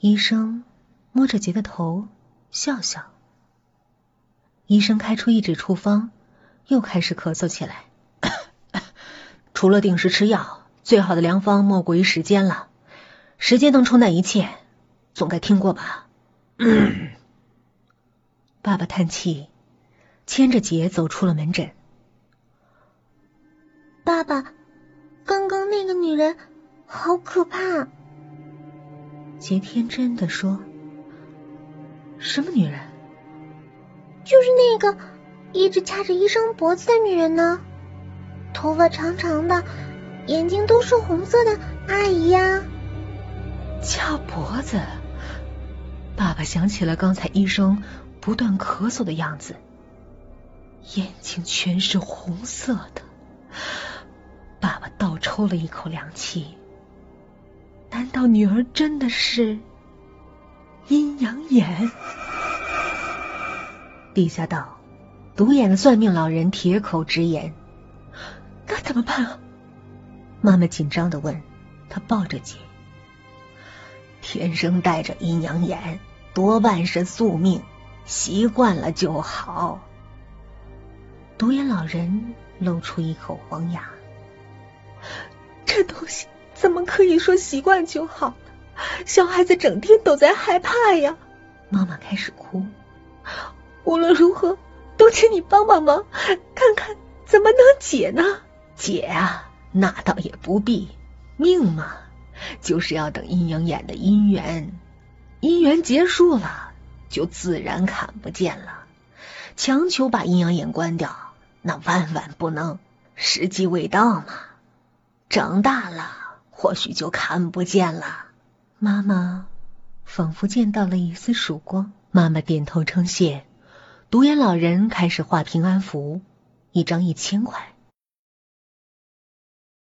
医生摸着杰的头笑笑。医生开出一纸处方，又开始咳嗽起来。除了定时吃药，最好的良方莫过于时间了。时间能冲淡一切，总该听过吧？爸爸叹气，牵着杰走出了门诊。爸爸，刚刚那个女人好可怕。杰天真的说：“什么女人？就是那个一直掐着医生脖子的女人呢，头发长长的，眼睛都是红色的阿姨呀。”掐脖子。爸爸想起了刚才医生不断咳嗽的样子，眼睛全是红色的。爸爸倒抽了一口凉气。难道女儿真的是阴阳眼？地下道，独眼的算命老人铁口直言：“该怎么办啊？”妈妈紧张的问。他抱着姐，天生带着阴阳眼，多半是宿命，习惯了就好。独眼老人露出一口黄牙：“这东西。”怎么可以说习惯就好呢？小孩子整天都在害怕呀！妈妈开始哭。无论如何，都请你帮帮忙，看看怎么能解呢？解啊，那倒也不必。命嘛，就是要等阴阳眼的姻缘，姻缘结束了，就自然看不见了。强求把阴阳眼关掉，那万万不能，时机未到嘛。长大了。或许就看不见了。妈妈仿佛见到了一丝曙光。妈妈点头称谢。独眼老人开始画平安符，一张一千块。